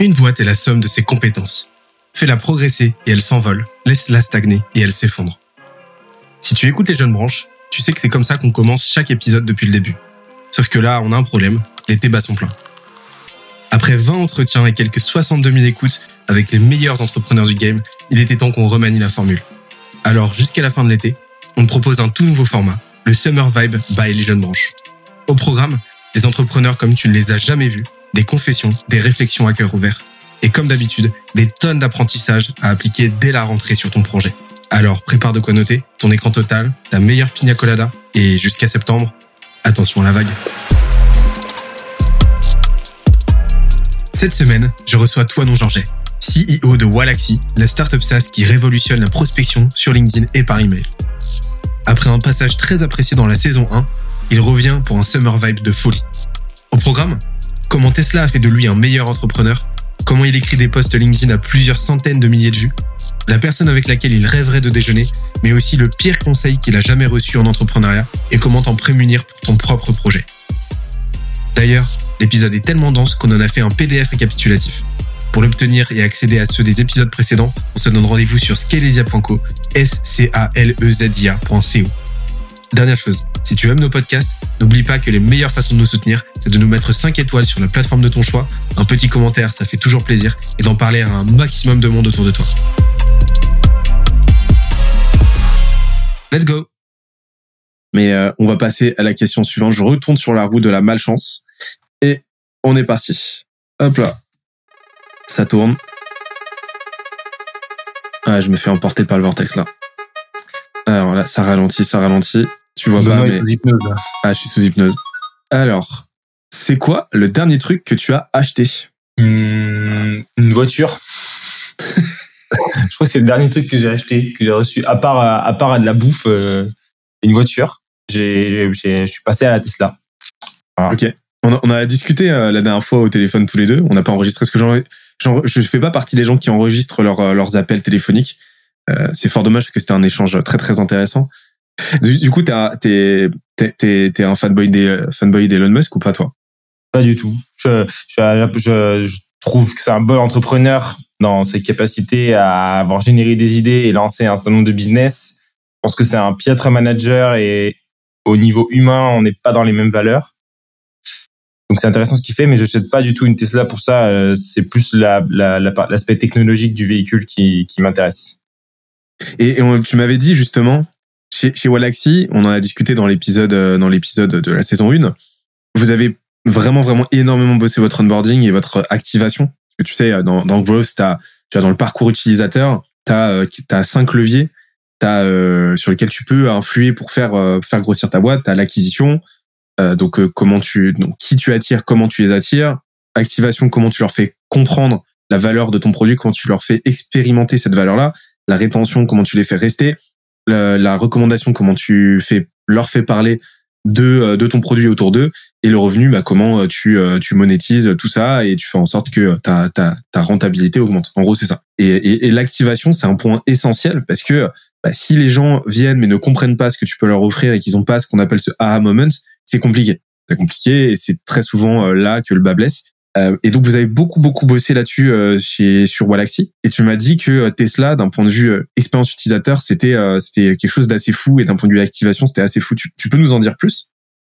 Une boîte est la somme de ses compétences. Fais-la progresser et elle s'envole. Laisse-la stagner et elle s'effondre. Si tu écoutes les jeunes branches, tu sais que c'est comme ça qu'on commence chaque épisode depuis le début. Sauf que là, on a un problème. L'été bat son plein. Après 20 entretiens et quelques 62 000 écoutes avec les meilleurs entrepreneurs du game, il était temps qu'on remanie la formule. Alors, jusqu'à la fin de l'été, on propose un tout nouveau format, le Summer Vibe by les jeunes branches. Au programme, des entrepreneurs comme tu ne les as jamais vus, des confessions, des réflexions à cœur ouvert. Et comme d'habitude, des tonnes d'apprentissages à appliquer dès la rentrée sur ton projet. Alors prépare de quoi noter, ton écran total, ta meilleure pina colada, et jusqu'à septembre, attention à la vague. Cette semaine, je reçois Toinon Georget, CEO de Walaxy, la startup SaaS qui révolutionne la prospection sur LinkedIn et par email. Après un passage très apprécié dans la saison 1, il revient pour un summer vibe de folie. Au programme, comment Tesla a fait de lui un meilleur entrepreneur, comment il écrit des posts LinkedIn à plusieurs centaines de milliers de vues, la personne avec laquelle il rêverait de déjeuner, mais aussi le pire conseil qu'il a jamais reçu en entrepreneuriat et comment t'en prémunir pour ton propre projet. D'ailleurs, l'épisode est tellement dense qu'on en a fait un PDF récapitulatif. Pour l'obtenir et accéder à ceux des épisodes précédents, on se donne rendez-vous sur scalesia.co, s Dernière chose, si tu aimes nos podcasts, n'oublie pas que les meilleures façons de nous soutenir, c'est de nous mettre 5 étoiles sur la plateforme de ton choix, un petit commentaire, ça fait toujours plaisir, et d'en parler à un maximum de monde autour de toi. Let's go Mais euh, on va passer à la question suivante. Je retourne sur la roue de la malchance. Et on est parti. Hop là. Ça tourne. Ah, je me fais emporter par le vortex là. Ça ralentit, ça ralentit. Tu vois pas, mais... Ah, je suis sous hypnose. Alors, c'est quoi le dernier truc que tu as acheté? Mmh, Une voiture. je crois que c'est le dernier truc que j'ai acheté, que j'ai reçu, à part à part de la bouffe, euh, une voiture. J'ai, je suis passé à la Tesla. Ok. On a, on a discuté euh, la dernière fois au téléphone tous les deux. On n'a pas enregistré ce que j'en, je fais pas partie des gens qui enregistrent euh, leurs appels téléphoniques. C'est fort dommage parce que c'était un échange très très intéressant. Du, coup, t'es un fanboy des fanboy d'Elon Musk ou pas toi? Pas du tout. Je trouve que c'est un bon entrepreneur dans ses capacités à avoir généré des idées et lancer un certain nombre de business. Je pense que c'est un piètre manager et au niveau humain, on n'est pas dans les mêmes valeurs. Donc c'est intéressant ce qu'il fait, mais je n'achète pas du tout une Tesla pour ça. Euh, c'est plus l'aspect la, la, technologique du véhicule qui m'intéresse. Et, tu m'avais dit justement, chez, chez Wallaxy, on en a discuté dans l'épisode euh, dans l'épisode de la saison 1, vous avez vraiment vraiment énormément bossé votre onboarding et votre activation que tu sais, dans, dans Growth, as, tu as dans le parcours utilisateur, tu as, euh, as cinq leviers as, euh, sur lesquels tu peux influer pour faire, euh, faire grossir ta boîte. Tu as l'acquisition, donc comment tu, donc, qui tu attires, comment tu les attires. Activation, comment tu leur fais comprendre la valeur de ton produit, comment tu leur fais expérimenter cette valeur-là. La rétention, comment tu les fais rester. La, recommandation, comment tu fais, leur fais parler de, euh, de ton produit autour d'eux et le revenu bah comment euh, tu euh, tu monétises tout ça et tu fais en sorte que ta ta ta rentabilité augmente. En gros c'est ça. Et, l'activation c'est un point essentiel parce que bah, si les gens viennent mais ne comprennent pas ce que tu peux leur offrir et qu'ils ont pas ce qu'on appelle ce aha moment c'est compliqué. C'est compliqué et c'est très souvent là que le bas blesse euh, et donc vous avez beaucoup beaucoup bossé là-dessus euh, chez sur Wallaxy et tu m'as dit que euh, Tesla d'un point de vue expérience utilisateur c'était c'était quelque chose d'assez fou et d'un point de vue activation c'était assez fou. Tu, peux nous en dire plus?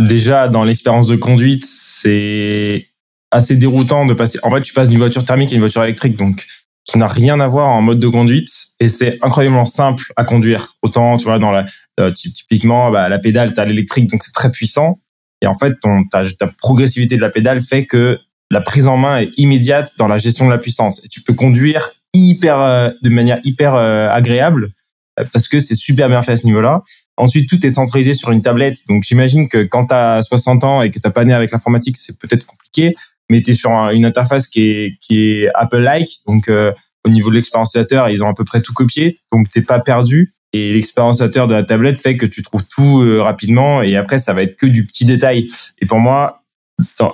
Déjà dans l'expérience de conduite c'est assez déroutant de passer. En fait tu passes d'une voiture thermique à une voiture électrique donc qui n'a rien à voir en mode de conduite et c'est incroyablement simple à conduire. Autant tu vois dans la typiquement bah, la pédale t'as l'électrique donc c'est très puissant et en fait ton ta, ta progressivité de la pédale fait que la prise en main est immédiate dans la gestion de la puissance. Et tu peux conduire hyper, euh, de manière hyper euh, agréable euh, parce que c'est super bien fait à ce niveau-là. Ensuite, tout est centralisé sur une tablette. Donc, j'imagine que quand tu as 60 ans et que tu pas né avec l'informatique, c'est peut-être compliqué, mais tu es sur une interface qui est, qui est Apple-like. Donc, au niveau de l'expérience utilisateur, ils ont à peu près tout copié. Donc, t'es pas perdu. Et l'expérience utilisateur de la tablette fait que tu trouves tout rapidement. Et après, ça va être que du petit détail. Et pour moi,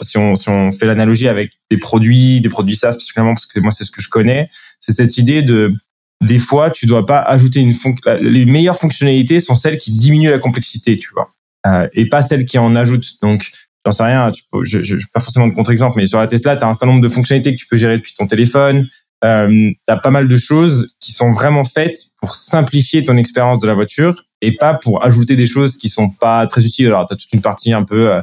si on, fait l'analogie avec des produits, des produits SaaS particulièrement, parce que moi c'est ce que je connais, c'est cette idée de des fois tu dois pas ajouter une fonction. Les meilleures fonctionnalités sont celles qui diminuent la complexité, tu vois, euh, et pas celles qui en ajoutent. Donc j'en sais rien, peux, je, je, pas forcément de contre-exemple, mais sur la Tesla, tu as un certain nombre de fonctionnalités que tu peux gérer depuis ton téléphone. Euh, tu as pas mal de choses qui sont vraiment faites pour simplifier ton expérience de la voiture et pas pour ajouter des choses qui sont pas très utiles. Alors, tu as toute une partie un peu euh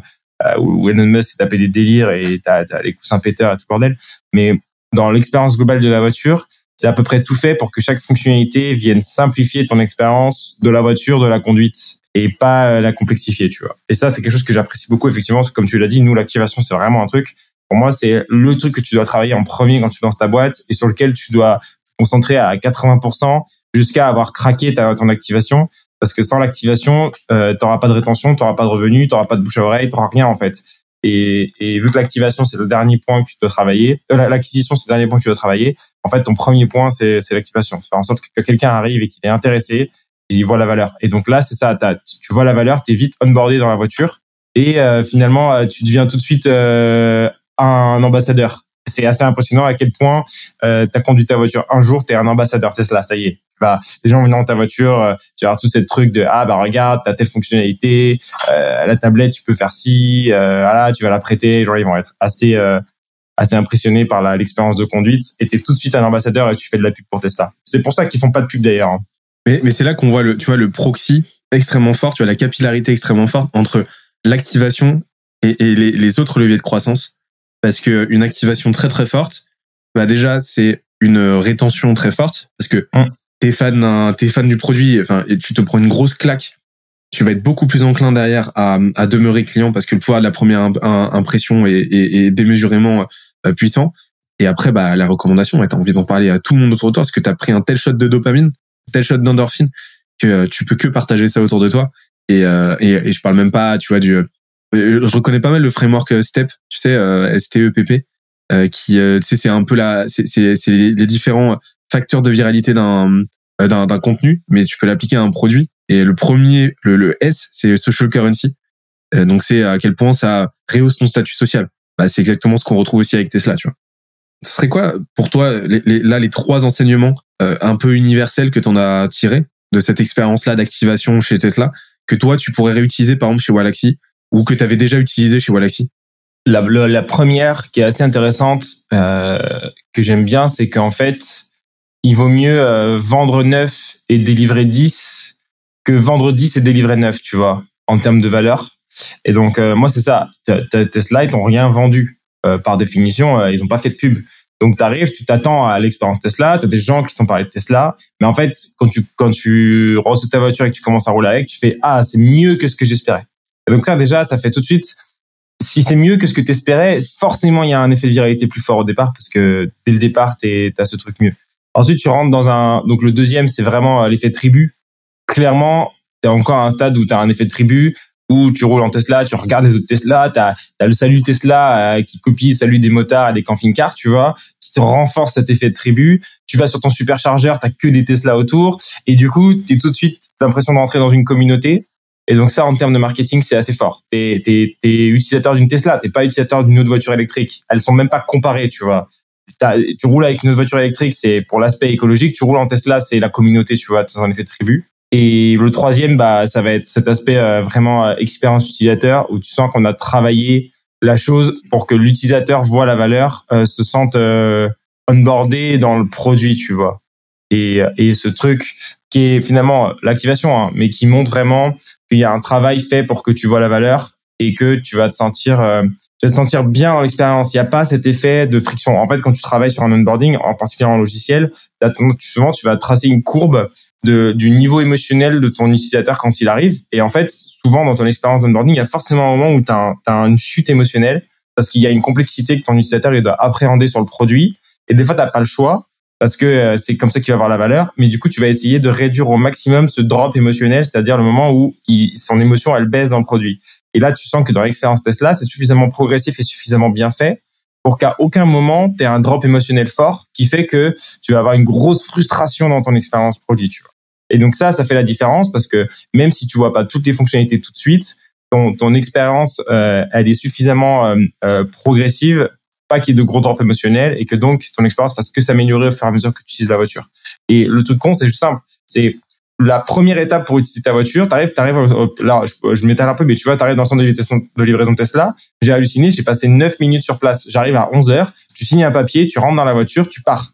où Elon Musk s'est tapé des délires et tu as, les coussins péteurs et tout bordel. Mais dans l'expérience globale de la voiture, c'est à peu près tout fait pour que chaque fonctionnalité vienne simplifier ton expérience de la voiture, de la conduite et pas euh, la complexifier, tu vois. Et ça, c'est quelque chose que j'apprécie beaucoup, effectivement, parce que comme tu l'as dit, nous, l'activation, c'est vraiment un truc. Pour moi, c'est le truc que tu dois travailler en premier quand tu lances ta boîte et sur lequel tu dois te concentrer à 80% jusqu'à avoir craqué ta, ton activation. Parce que sans l'activation, euh, tu n'auras pas de rétention, tu n'auras pas de revenus, tu n'auras pas de bouche à oreille, tu n'auras rien en fait. Et, et vu que l'activation, c'est le dernier point que tu dois travailler, euh, l'acquisition, c'est le dernier point que tu dois travailler, en fait, ton premier point, c'est l'activation. Faire en sorte que quelqu'un arrive et qu'il est intéressé, il voit la valeur. Et donc là, c'est ça, tu vois la valeur, tu es vite onboardé dans la voiture et euh, finalement, euh, tu deviens tout de suite euh, un ambassadeur. C'est assez impressionnant à quel point euh, tu as conduit ta voiture un jour, tu es un ambassadeur Tesla, ça y est. Bah, les gens viennent dans ta voiture, tu as tout ce truc de ah bah regarde, t'as telle fonctionnalité, la tablette tu peux faire ci, voilà, tu vas la prêter, genre ils vont être assez assez impressionnés par l'expérience de conduite et t'es tout de suite un ambassadeur et tu fais de la pub pour Tesla. C'est pour ça qu'ils font pas de pub d'ailleurs. Hein. Mais, mais c'est là qu'on voit le, tu vois, le proxy extrêmement fort, tu vois, la capillarité extrêmement forte entre l'activation et, et les, les, autres leviers de croissance. Parce que une activation très très forte, bah déjà, c'est une rétention très forte. Parce que mm. T'es fan, t'es fan du produit, enfin, et tu te prends une grosse claque. Tu vas être beaucoup plus enclin derrière à, à demeurer client parce que le pouvoir de la première impression est, est, est démesurément euh, puissant. Et après, bah, la recommandation, tu as envie d'en parler à tout le monde autour de toi parce que tu as pris un tel shot de dopamine tel shot d'endorphine que euh, tu peux que partager ça autour de toi. Et, euh, et, je parle même pas, tu vois, du. Euh, je reconnais pas mal le framework STEP, tu sais, euh, STEPP, euh, qui, tu sais, c'est un peu la, c'est les différents facteurs de viralité d'un d'un contenu, mais tu peux l'appliquer à un produit. Et le premier, le, le S, c'est social currency. donc c'est à quel point ça rehausse ton statut social. Bah, c'est exactement ce qu'on retrouve aussi avec Tesla, tu vois. Ce serait quoi pour toi les, les, là les trois enseignements euh, un peu universels que tu en as tiré de cette expérience-là d'activation chez Tesla que toi tu pourrais réutiliser par exemple chez Walaxy ou que tu avais déjà utilisé chez Walaxy? La, la, première qui est assez intéressante euh, que j'aime bien, c'est qu'en fait il vaut mieux euh, vendre neuf et délivrer 10 que vendre 10 et délivrer neuf, tu vois, en termes de valeur. Et donc euh, moi c'est ça, Tesla ils n'ont rien vendu euh, par définition, ils n'ont pas fait de pub. Donc tu arrives, tu t'attends à l'expérience Tesla, tu as des gens qui t'ont parlé de Tesla, mais en fait, quand tu quand tu reçois ta voiture et que tu commences à rouler avec, tu fais ah, c'est mieux que ce que j'espérais. Et donc ça déjà, ça fait tout de suite si c'est mieux que ce que tu espérais, forcément il y a un effet de viralité plus fort au départ parce que dès le départ, tu as ce truc mieux. Ensuite, tu rentres dans un donc le deuxième, c'est vraiment euh, l'effet tribu. Clairement, tu es encore à un stade où tu as un effet tribu où tu roules en Tesla, tu regardes les autres Tesla, tu as, le salut Tesla euh, qui copie le salut des motards des camping-cars, tu vois, qui te renforce cet effet de tribu. Tu vas sur ton superchargeur, tu que des Tesla autour, et du coup, tu as tout de suite l'impression d'entrer dans une communauté. Et donc ça, en termes de marketing, c'est assez fort. Tu es, utilisateur d'une Tesla, t'es pas utilisateur d'une autre voiture électrique. Elles sont même pas comparées, tu vois. Tu roules avec une voiture électrique, c'est pour l'aspect écologique. Tu roules en Tesla, c'est la communauté, tu vois, dans un effet de tribu. Et le troisième, bah, ça va être cet aspect euh, vraiment euh, expérience utilisateur où tu sens qu'on a travaillé la chose pour que l'utilisateur voit la valeur, euh, se sente onboardé dans le produit, tu vois. Et, et ce truc qui est finalement l'activation, hein, mais qui montre vraiment qu'il y a un travail fait pour que tu vois la valeur et que tu vas te sentir euh, tu vas te sentir bien dans l'expérience. Il n'y a pas cet effet de friction. En fait, quand tu travailles sur un onboarding, en particulier en logiciel, souvent tu vas tracer une courbe de, du niveau émotionnel de ton utilisateur quand il arrive. Et en fait, souvent dans ton expérience d'onboarding, il y a forcément un moment où tu as, une chute émotionnelle parce qu'il y a une complexité que ton utilisateur il doit appréhender sur le produit. Et des fois, tu n'as pas le choix parce que euh, c'est comme ça qu'il va avoir la valeur. Mais du coup, tu vas essayer de réduire au maximum ce drop émotionnel, c'est-à-dire le moment où son émotion, elle baisse dans le produit. Et là, tu sens que dans l'expérience Tesla, c'est suffisamment progressif et suffisamment bien fait pour qu'à aucun moment, tu aies un drop émotionnel fort qui fait que tu vas avoir une grosse frustration dans ton expérience produit. Tu vois. Et donc ça, ça fait la différence parce que même si tu vois pas toutes les fonctionnalités tout de suite, ton, ton expérience, euh, elle est suffisamment euh, euh, progressive, pas qu'il y ait de gros drops émotionnels et que donc ton expérience fasse que s'améliorer au fur et à mesure que tu utilises la voiture. Et le truc con, c'est juste simple. C'est la première étape pour utiliser ta voiture, t'arrives, t'arrives, là, je, m'étale un peu, mais tu vois, t'arrives dans le centre de livraison, de Tesla. J'ai halluciné, j'ai passé 9 minutes sur place. J'arrive à 11 heures, tu signes un papier, tu rentres dans la voiture, tu pars.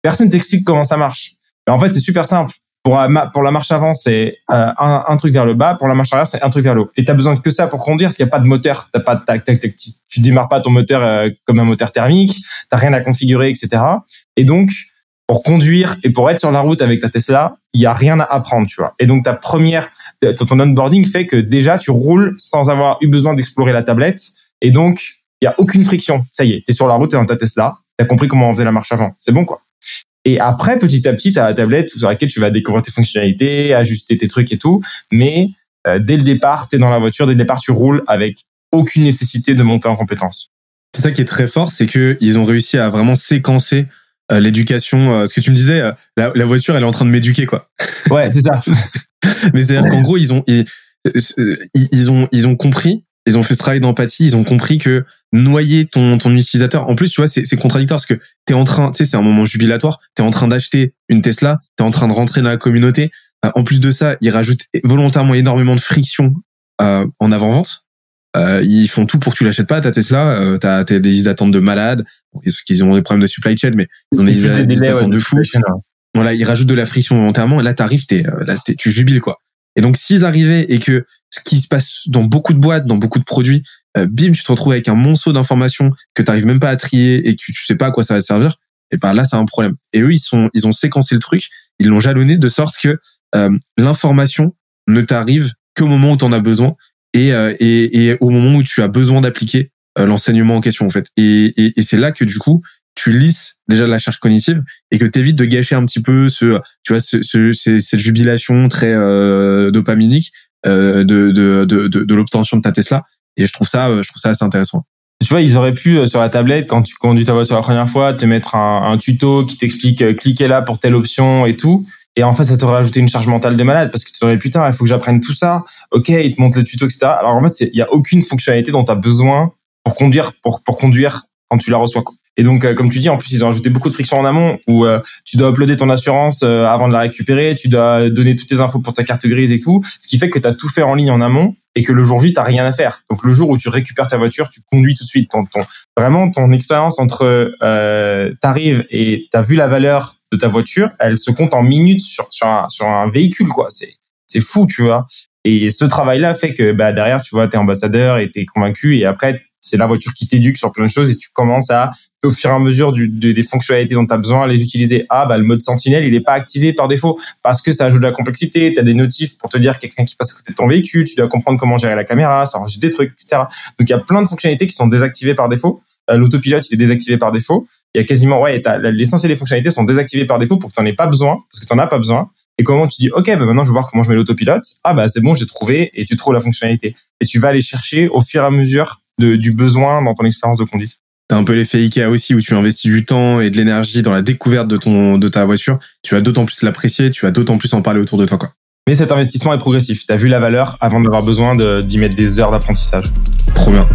Personne t'explique comment ça marche. Mais en fait, c'est super simple. Pour, pour la marche avant, c'est euh, un, truc vers le bas. Pour la marche arrière, c'est un truc vers le haut. Et t'as besoin que ça pour conduire, parce qu'il n'y a pas de moteur. T'as pas tac, tac, tac, tu démarres pas ton moteur euh, comme un moteur thermique. T'as rien à configurer, etc. Et donc, pour conduire et pour être sur la route avec ta Tesla, il y a rien à apprendre, tu vois. Et donc ta première, ton onboarding fait que déjà tu roules sans avoir eu besoin d'explorer la tablette, et donc il y a aucune friction. Ça y est, t'es sur la route, t'es dans ta Tesla, t'as compris comment on faisait la marche avant, c'est bon quoi. Et après, petit à petit, t'as la tablette sur laquelle tu vas découvrir tes fonctionnalités, ajuster tes trucs et tout. Mais euh, dès le départ, t'es dans la voiture, dès le départ, tu roules avec aucune nécessité de monter en compétence. C'est ça qui est très fort, c'est que ils ont réussi à vraiment séquencer l'éducation. Euh, ce que tu me disais, euh, la, la, voiture, elle est en train de m'éduquer, quoi. Ouais, c'est ça. Mais c'est-à-dire qu'en gros, ils ont, ils, ils, ont, ils ont compris, ils ont fait ce travail d'empathie, ils ont compris que noyer ton, ton utilisateur. En plus, tu vois, c'est, c'est contradictoire parce que t'es en train, tu sais, c'est un moment jubilatoire. T'es en train d'acheter une Tesla, t'es en train de rentrer dans la communauté. en plus de ça, ils rajoutent volontairement énormément de friction euh, en avant-vente. Euh, ils font tout pour que tu l'achètes pas ta Tesla. Euh, t'as, t'as des listes d'attente de malades. Parce qu'ils ont des problèmes de supply chain, mais ils ont des, listes d'attente de fou. Voilà, ils rajoutent de la friction volontairement. Et là, t'arrives, t'es, euh, là, t'es, tu jubiles quoi. Et donc, s'ils arrivaient et que ce qui se passe dans beaucoup de boîtes, dans beaucoup de produits, euh, bim, tu te retrouves avec un monceau d'informations que t'arrives même pas à trier et que tu, sais pas à quoi ça va servir. Et ben là, c'est un problème. Et eux, ils sont, ils ont séquencé le truc, ils l'ont jalonné de sorte que euh, l'information ne t'arrive qu'au moment où t'en as besoin et, euh, et, et, au moment où tu as besoin d'appliquer euh, l'enseignement en question en fait. Et, et, c'est là que du coup tu lisses déjà la charge cognitive et que tu évites de gâcher un petit peu ce tu vois ce, ce, cette jubilation très euh, dopaminique euh, de de, de, de, de l'obtention de ta Tesla. Et je trouve ça je trouve ça assez intéressant. Tu vois, ils auraient pu sur la tablette quand tu conduis ta voiture la première fois te mettre un, un tuto qui t'explique cliquez là pour telle option et tout. Et en fait, ça t'aurait ajouté une charge mentale de malade parce que tu t'aurais putain, il faut que j'apprenne tout ça. Ok, il te montre le tuto, etc. Alors en fait, il y a aucune fonctionnalité dont tu as besoin pour conduire, pour, pour conduire quand tu la reçois. Et donc, euh, comme tu dis, en plus, ils ont ajouté beaucoup de friction en amont où euh, tu dois uploader ton assurance euh, avant de la récupérer, tu dois donner toutes tes infos pour ta carte grise et tout, ce qui fait que tu as tout fait en ligne en amont et que le jour J, tu rien à faire. Donc, le jour où tu récupères ta voiture, tu conduis tout de suite. Ton, ton vraiment, ton expérience entre euh, t'arrives et t'as vu la valeur de ta voiture, elle se compte en minutes sur, sur, un, véhicule, quoi. C'est, fou, tu vois. Et ce travail-là fait que bah, derrière, tu vois, t'es ambassadeur et t'es convaincu. Et après, c'est la voiture qui t'éduque sur plein de choses et tu commences à, au fur et à mesure des fonctionnalités dont tu as besoin, à les utiliser. Ah, bah, le mode sentinelle, il est pas activé par défaut parce que ça ajoute de la complexité. Tu as des notifs pour te dire quelqu'un qui passe à côté de ton véhicule. Tu dois comprendre comment gérer la caméra, ça rajoute des trucs, etc. Donc, il y a plein de fonctionnalités qui sont désactivées par défaut. Euh, l'autopilote, il est désactivé par défaut. Il y a quasiment, ouais, l'essentiel des fonctionnalités sont désactivées par défaut pour que tu n'en aies pas besoin, parce que tu n'en as pas besoin. Et comment tu dis, OK, bah maintenant je vais voir comment je mets l'autopilote. Ah bah c'est bon, j'ai trouvé et tu trouves la fonctionnalité. Et tu vas aller chercher au fur et à mesure de, du besoin dans ton expérience de conduite. T'as un peu l'effet Ikea aussi où tu investis du temps et de l'énergie dans la découverte de ton de ta voiture. Tu vas d'autant plus l'apprécier, tu vas d'autant plus en parler autour de toi. Quoi. Mais cet investissement est progressif. T'as vu la valeur avant d'avoir besoin d'y mettre des heures d'apprentissage. Trop bien.